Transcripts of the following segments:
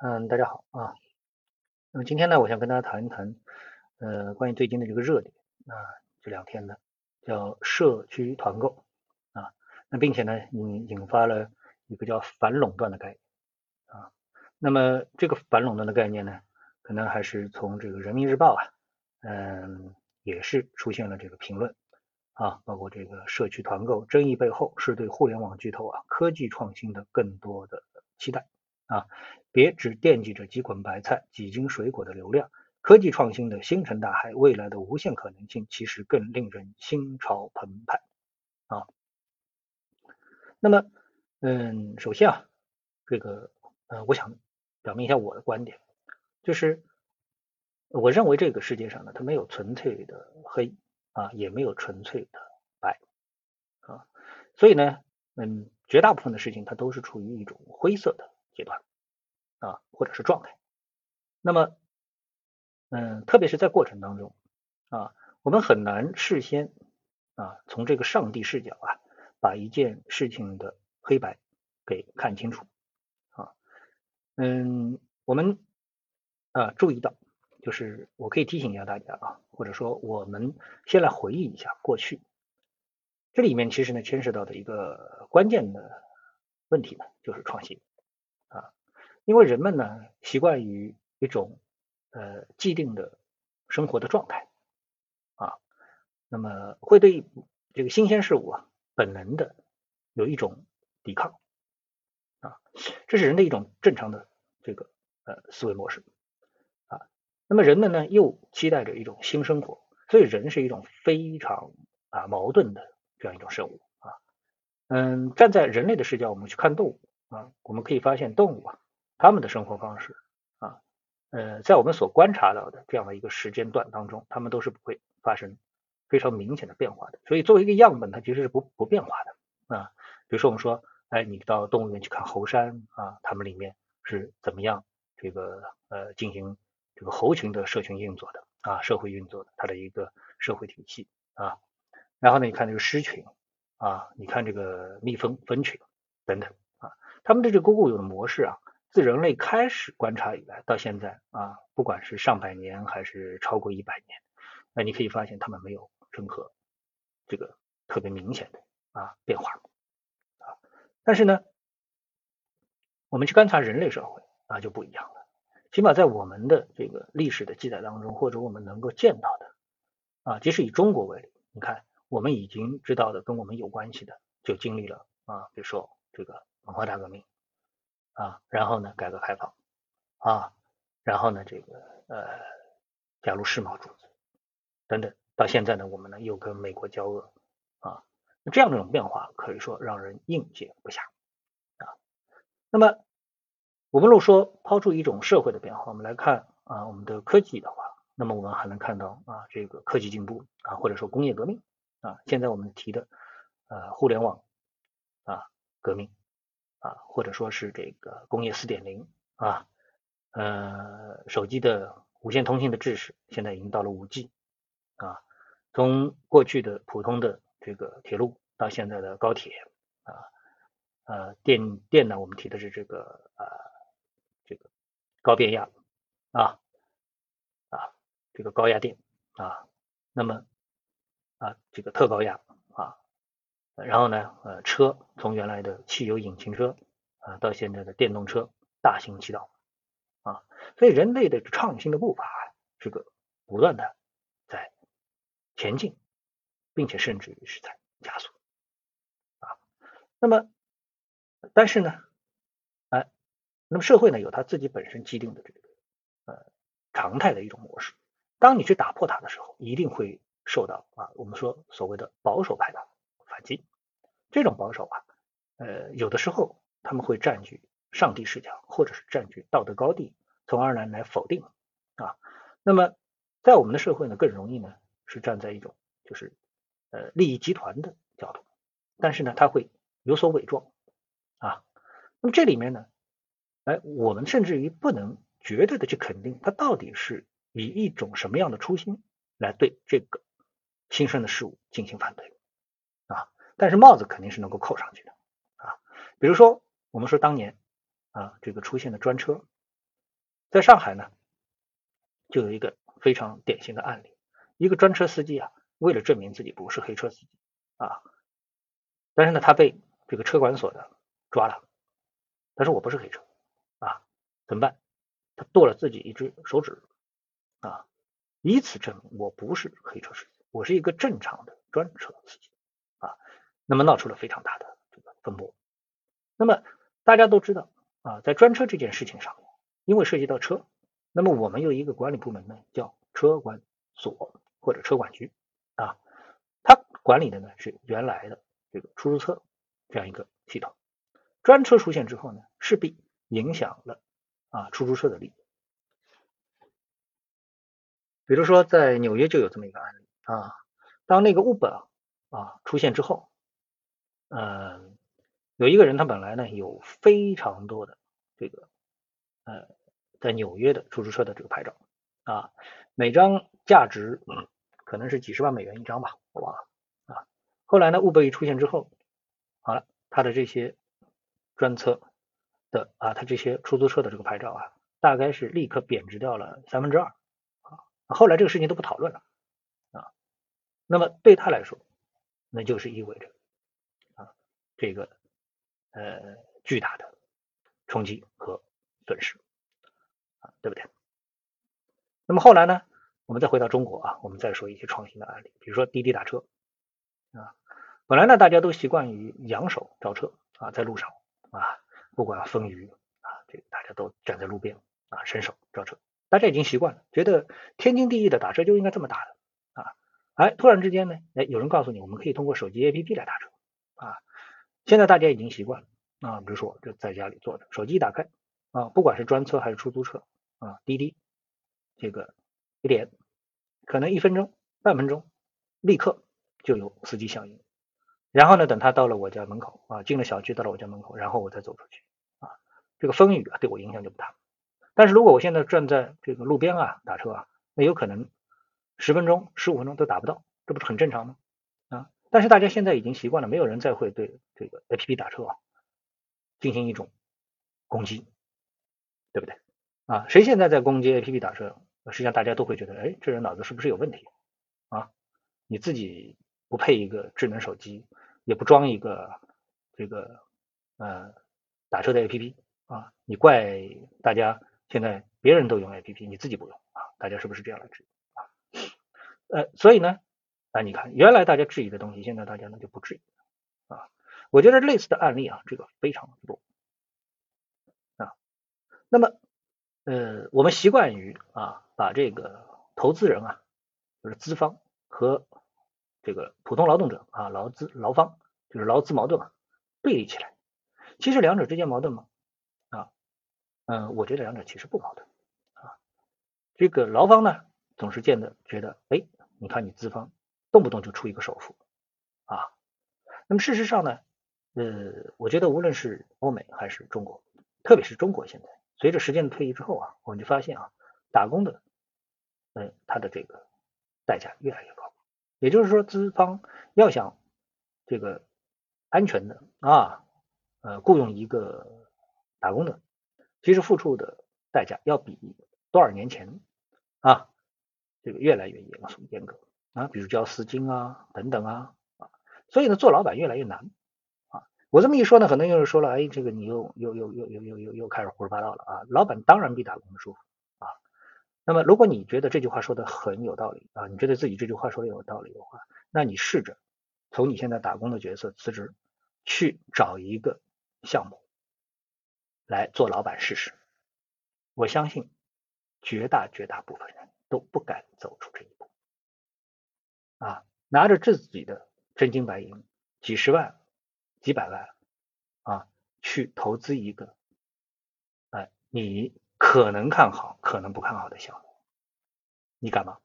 嗯，大家好啊。那么今天呢，我想跟大家谈一谈，呃，关于最近的这个热点啊，这两天呢叫社区团购啊，那并且呢引引发了一个叫反垄断的概念啊。那么这个反垄断的概念呢，可能还是从这个人民日报啊，嗯，也是出现了这个评论啊，包括这个社区团购争议背后是对互联网巨头啊科技创新的更多的期待。啊，别只惦记着几捆白菜、几斤水果的流量，科技创新的星辰大海，未来的无限可能性，其实更令人心潮澎湃啊。那么，嗯，首先啊，这个，呃，我想表明一下我的观点，就是我认为这个世界上呢，它没有纯粹的黑啊，也没有纯粹的白啊，所以呢，嗯，绝大部分的事情它都是处于一种灰色的。阶段啊，或者是状态，那么，嗯，特别是在过程当中啊，我们很难事先啊，从这个上帝视角啊，把一件事情的黑白给看清楚啊，嗯，我们啊注意到，就是我可以提醒一下大家啊，或者说我们先来回忆一下过去，这里面其实呢牵涉到的一个关键的问题呢，就是创新。因为人们呢习惯于一种呃既定的生活的状态啊，那么会对这个新鲜事物啊本能的有一种抵抗啊，这是人的一种正常的这个呃思维模式啊。那么人们呢又期待着一种新生活，所以人是一种非常啊矛盾的这样一种生物啊。嗯，站在人类的视角，我们去看动物啊，我们可以发现动物啊。他们的生活方式啊，呃，在我们所观察到的这样的一个时间段当中，他们都是不会发生非常明显的变化的。所以作为一个样本，它其实是不不变化的啊。比如说我们说，哎，你到动物园去看猴山啊，它们里面是怎么样这个呃进行这个猴群的社群运作的啊，社会运作的它的一个社会体系啊。然后呢，你看这个狮群啊，你看这个蜜蜂蜂群等等啊，他们的这个固有的模式啊。自人类开始观察以来，到现在啊，不管是上百年还是超过一百年，那你可以发现他们没有任何这个特别明显的啊变化啊。但是呢，我们去观察人类社会啊就不一样了。起码在我们的这个历史的记载当中，或者我们能够见到的啊，即使以中国为例，你看我们已经知道的跟我们有关系的，就经历了啊，比如说这个文化大革命。啊，然后呢，改革开放啊，然后呢，这个呃，加入世贸组织等等，到现在呢，我们呢又跟美国交恶啊，这样的一种变化可以说让人应接不暇啊。那么我们如果说抛出一种社会的变化，我们来看啊，我们的科技的话，那么我们还能看到啊，这个科技进步啊，或者说工业革命啊，现在我们提的呃互联网啊革命。啊，或者说是这个工业四点零啊，呃，手机的无线通信的知识现在已经到了五 G 啊，从过去的普通的这个铁路到现在的高铁啊，呃，电电呢，我们提的是这个啊，这个高变压啊啊，这个高压电啊，那么啊，这个特高压啊。然后呢，呃，车从原来的汽油引擎车啊，到现在的电动车大行其道啊，所以人类的创新的步伐这个不断的在前进，并且甚至于是在加速啊。那么，但是呢，哎，那么社会呢有它自己本身既定的这个呃常态的一种模式，当你去打破它的时候，一定会受到啊我们说所谓的保守派的。反击这种保守啊，呃，有的时候他们会占据上帝视角，或者是占据道德高地，从而呢来否定啊。那么在我们的社会呢，更容易呢是站在一种就是呃利益集团的角度，但是呢他会有所伪装啊。那么这里面呢，哎，我们甚至于不能绝对的去肯定他到底是以一种什么样的初心来对这个新生的事物进行反对。但是帽子肯定是能够扣上去的啊，比如说我们说当年啊这个出现的专车在上海呢，就有一个非常典型的案例，一个专车司机啊，为了证明自己不是黑车司机啊，但是呢，他被这个车管所的抓了，他说我不是黑车啊，怎么办？他剁了自己一只手指啊，以此证明我不是黑车司机，我是一个正常的专车司机，那么闹出了非常大的这个风波。那么大家都知道啊，在专车这件事情上，因为涉及到车，那么我们有一个管理部门呢，叫车管所或者车管局啊，它管理的呢是原来的这个出租车这样一个系统。专车出现之后呢，势必影响了。啊，出租车的利益，比如说在纽约就有这么一个案例啊，当那个 Uber 啊出现之后，嗯，有一个人他本来呢有非常多的这个呃在纽约的出租车的这个牌照啊，每张价值可能是几十万美元一张吧，我忘了啊。后来呢，Uber 一出现之后，好了，他的这些专车。的啊，他这些出租车的这个牌照啊，大概是立刻贬值掉了三分之二啊。后来这个事情都不讨论了啊。那么对他来说，那就是意味着这个呃巨大的冲击和损失啊，对不对？那么后来呢，我们再回到中国啊，我们再说一些创新的案例，比如说滴滴打车啊，本来呢大家都习惯于扬手招车啊，在路上啊。不管风雨啊，这个大家都站在路边啊，伸手招车，大家已经习惯了，觉得天经地义的打车就应该这么打的啊。哎，突然之间呢，哎，有人告诉你，我们可以通过手机 APP 来打车啊。现在大家已经习惯了啊，比如说就在家里坐着，手机一打开啊，不管是专车还是出租车啊，滴滴这个一点，可能一分钟、半分钟，立刻就有司机响应。然后呢，等他到了我家门口啊，进了小区，到了我家门口，然后我再走出去啊。这个风雨啊，对我影响就不大。但是如果我现在站在这个路边啊打车啊，那有可能十分钟、十五分钟都打不到，这不是很正常吗？但是大家现在已经习惯了，没有人再会对这个 A P P 打车啊进行一种攻击，对不对？啊，谁现在在攻击 A P P 打车？实际上大家都会觉得，哎，这人脑子是不是有问题啊？你自己不配一个智能手机，也不装一个这个呃打车的 A P P。啊，你怪大家现在别人都用 A P P，你自己不用啊？大家是不是这样来质疑啊？呃，所以呢，啊，你看原来大家质疑的东西，现在大家呢就不质疑啊。我觉得类似的案例啊，这个非常多啊。那么，呃，我们习惯于啊，把这个投资人啊，就是资方和这个普通劳动者啊，劳资劳方就是劳资矛盾啊，对立起来。其实两者之间矛盾吗？嗯，我觉得两者其实不矛盾啊。这个劳方呢，总是见的觉得，哎，你看你资方动不动就出一个首付啊。那么事实上呢，呃，我觉得无论是欧美还是中国，特别是中国，现在随着时间的推移之后啊，我们就发现啊，打工的，嗯，他的这个代价越来越高。也就是说，资方要想这个安全的啊，呃，雇佣一个打工的。其实付出的代价要比多少年前啊，这个越来越严肃严格啊，比如交丝巾啊等等啊啊，所以呢，做老板越来越难啊。我这么一说呢，很多人又说了，哎，这个你又又又又又又又又开始胡说八道了啊。老板当然比打工的舒服啊。那么，如果你觉得这句话说的很有道理啊，你觉得自己这句话说的有道理的话，那你试着从你现在打工的角色辞职，去找一个项目。来做老板试试，我相信绝大绝大部分人都不敢走出这一步啊！拿着自己的真金白银几十万、几百万啊，去投资一个哎，你可能看好、可能不看好的项目，你敢吗？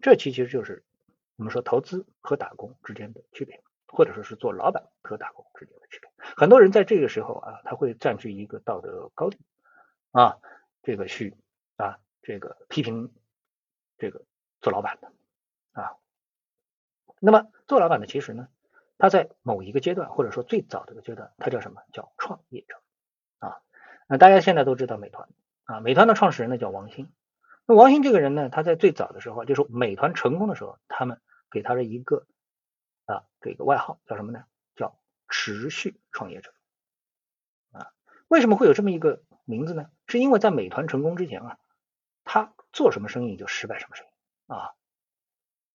这其实就是我们说投资和打工之间的区别。或者说是做老板和打工之间的区别，很多人在这个时候啊，他会占据一个道德高地啊，这个去啊，这个批评这个做老板的。那么做老板的其实呢，他在某一个阶段或者说最早的一个阶段，他叫什么叫创业者啊？那大家现在都知道美团啊，美团的创始人呢叫王兴。那王兴这个人呢，他在最早的时候，就是美团成功的时候，他们给他了一个啊这个外号叫什么呢？叫持续创业者。啊，为什么会有这么一个名字呢？是因为在美团成功之前啊，他做什么生意就失败什么生意啊。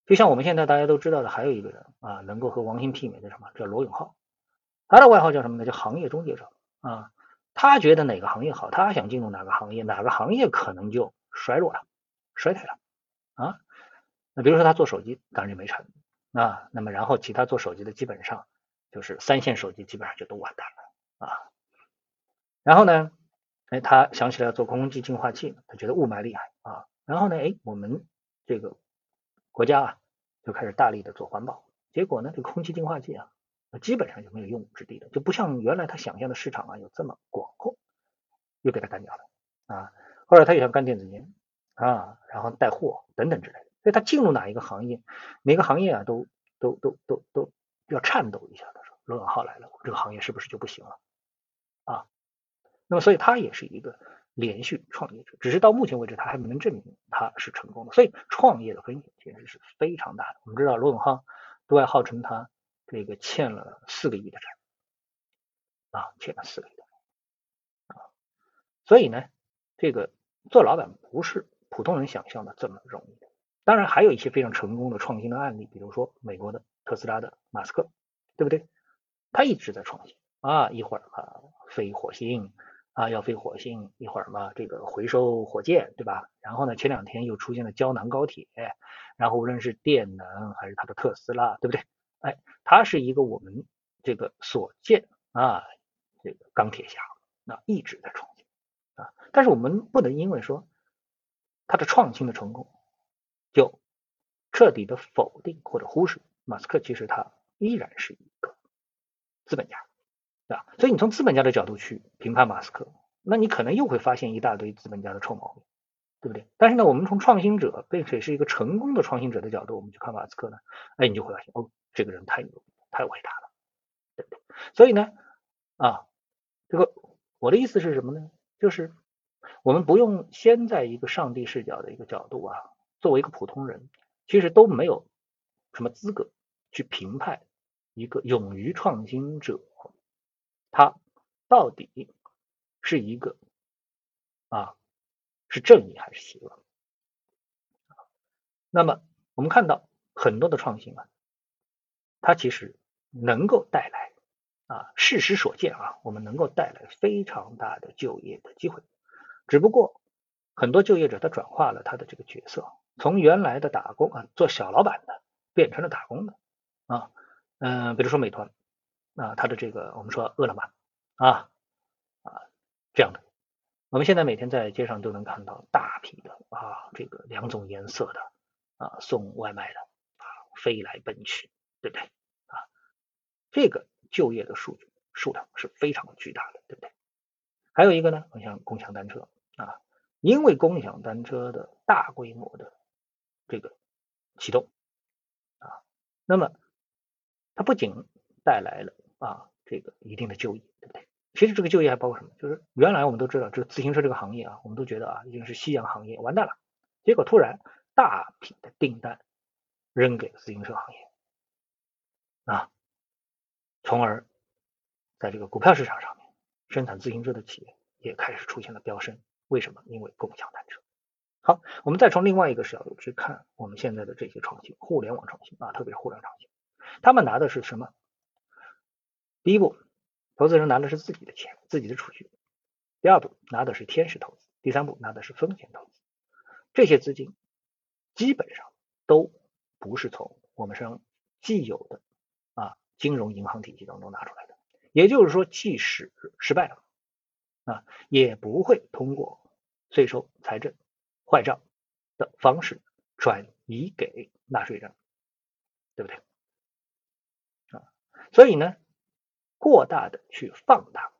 就像我们现在大家都知道的，还有一个人啊，能够和王兴媲美的什么叫罗永浩，他的外号叫什么呢？叫行业终结者啊。他觉得哪个行业好，他想进入哪个行业，哪个行业可能就衰落了、衰退了啊。那比如说他做手机，当然就没成啊。那么然后其他做手机的基本上就是三线手机，基本上就都完蛋了啊。然后呢，哎，他想起来要做空气净化器，他觉得雾霾厉害啊。然后呢，哎，我们这个。国家啊，就开始大力的做环保，结果呢，这个空气净化器啊，基本上就没有用武之地了，就不像原来他想象的市场啊有这么广阔，又给他干掉了啊。后来他又想干电子烟啊，然后带货等等之类的，所以他进入哪一个行业，每个行业啊都都都都都要颤抖一下。他说罗永浩来了，这个行业是不是就不行了啊？那么所以他也是一个。连续创业者，只是到目前为止，他还没能证明他是成功的。所以创业的风险其实是非常大的。我们知道罗永浩对外号称他这个欠了四个亿的债啊，欠了四个亿的啊。所以呢，这个做老板不是普通人想象的这么容易的。当然，还有一些非常成功的创新的案例，比如说美国的特斯拉的马斯克，对不对？他一直在创新啊，一会儿啊飞火星。啊，要飞火星，一会儿嘛，这个回收火箭，对吧？然后呢，前两天又出现了胶囊高铁，然后无论是电能还是它的特斯拉，对不对？哎，它是一个我们这个所见啊，这个钢铁侠，那一直在创新啊。但是我们不能因为说它的创新的成功，就彻底的否定或者忽视马斯克，其实他依然是一个资本家。对吧？所以你从资本家的角度去评判马斯克，那你可能又会发现一大堆资本家的臭毛病，对不对？但是呢，我们从创新者，并且是一个成功的创新者的角度，我们去看马斯克呢，哎，你就会发现，哦，这个人太牛，太伟大了，对不对？所以呢，啊，这个我的意思是什么呢？就是我们不用先在一个上帝视角的一个角度啊，作为一个普通人，其实都没有什么资格去评判一个勇于创新者。他到底是一个啊，是正义还是邪恶？那么我们看到很多的创新啊，它其实能够带来啊，事实所见啊，我们能够带来非常大的就业的机会。只不过很多就业者他转化了他的这个角色，从原来的打工啊，做小老板的变成了打工的啊，嗯，比如说美团。啊，它的这个我们说饿了么啊啊这样的，我们现在每天在街上都能看到大批的啊这个两种颜色的啊送外卖的啊飞来奔去，对不对啊？这个就业的数据数量是非常巨大的，对不对？还有一个呢，我像共享单车啊，因为共享单车的大规模的这个启动啊，那么它不仅带来了啊，这个一定的就业，对不对？其实这个就业还包括什么？就是原来我们都知道，这个自行车这个行业啊，我们都觉得啊，已经是夕阳行业，完蛋了。结果突然大批的订单扔给了自行车行业啊，从而在这个股票市场上面，生产自行车的企业也开始出现了飙升。为什么？因为共享单车。好，我们再从另外一个角度去看我们现在的这些创新，互联网创新啊，特别是互联网创新，他们拿的是什么？第一步，投资人拿的是自己的钱、自己的储蓄；第二步，拿的是天使投资；第三步，拿的是风险投资。这些资金基本上都不是从我们上既有的啊金融银行体系当中拿出来的。也就是说，即使失败了啊，也不会通过税收、财政坏账的方式转移给纳税人，对不对？啊，所以呢？过大的去放大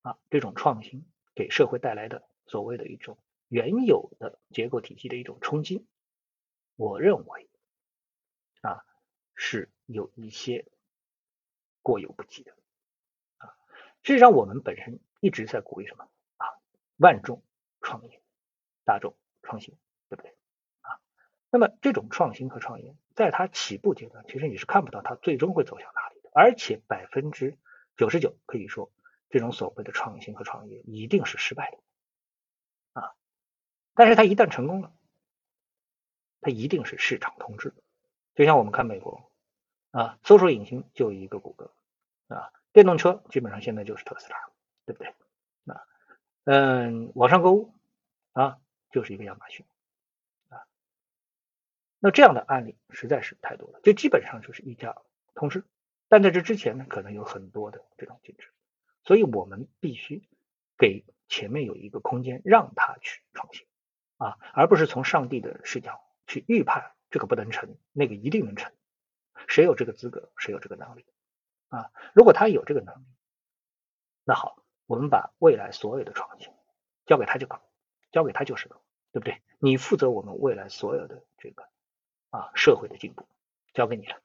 啊，这种创新给社会带来的所谓的一种原有的结构体系的一种冲击，我认为啊是有一些过犹不及的啊。事实上，我们本身一直在鼓励什么啊？万众创。业、大众创新，对不对啊？那么这种创新和创业，在它起步阶段，其实你是看不到它最终会走向哪里的，而且百分之九十九可以说，这种所谓的创新和创业一定是失败的啊。但是它一旦成功了，它一定是市场通知。就像我们看美国啊，搜索引擎就一个谷歌啊，电动车基本上现在就是特斯拉，对不对？啊，嗯，网上购物啊，就是一个亚马逊啊。那这样的案例实在是太多了，就基本上就是一家通吃。但在这之前呢，可能有很多的这种竞争，所以我们必须给前面有一个空间，让他去创新啊，而不是从上帝的视角去预判这个不能成，那个一定能成。谁有这个资格，谁有这个能力啊？如果他有这个能力，那好，我们把未来所有的创新交给他就搞，交给他就是搞，对不对？你负责我们未来所有的这个啊社会的进步，交给你了。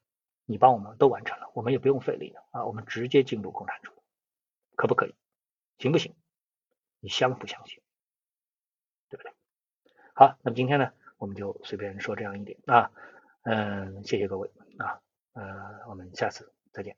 你帮我们都完成了，我们也不用费力了啊，我们直接进入共产主义，可不可以？行不行？你相不相信？对不对？好，那么今天呢，我们就随便说这样一点啊，嗯，谢谢各位啊，呃，我们下次再见。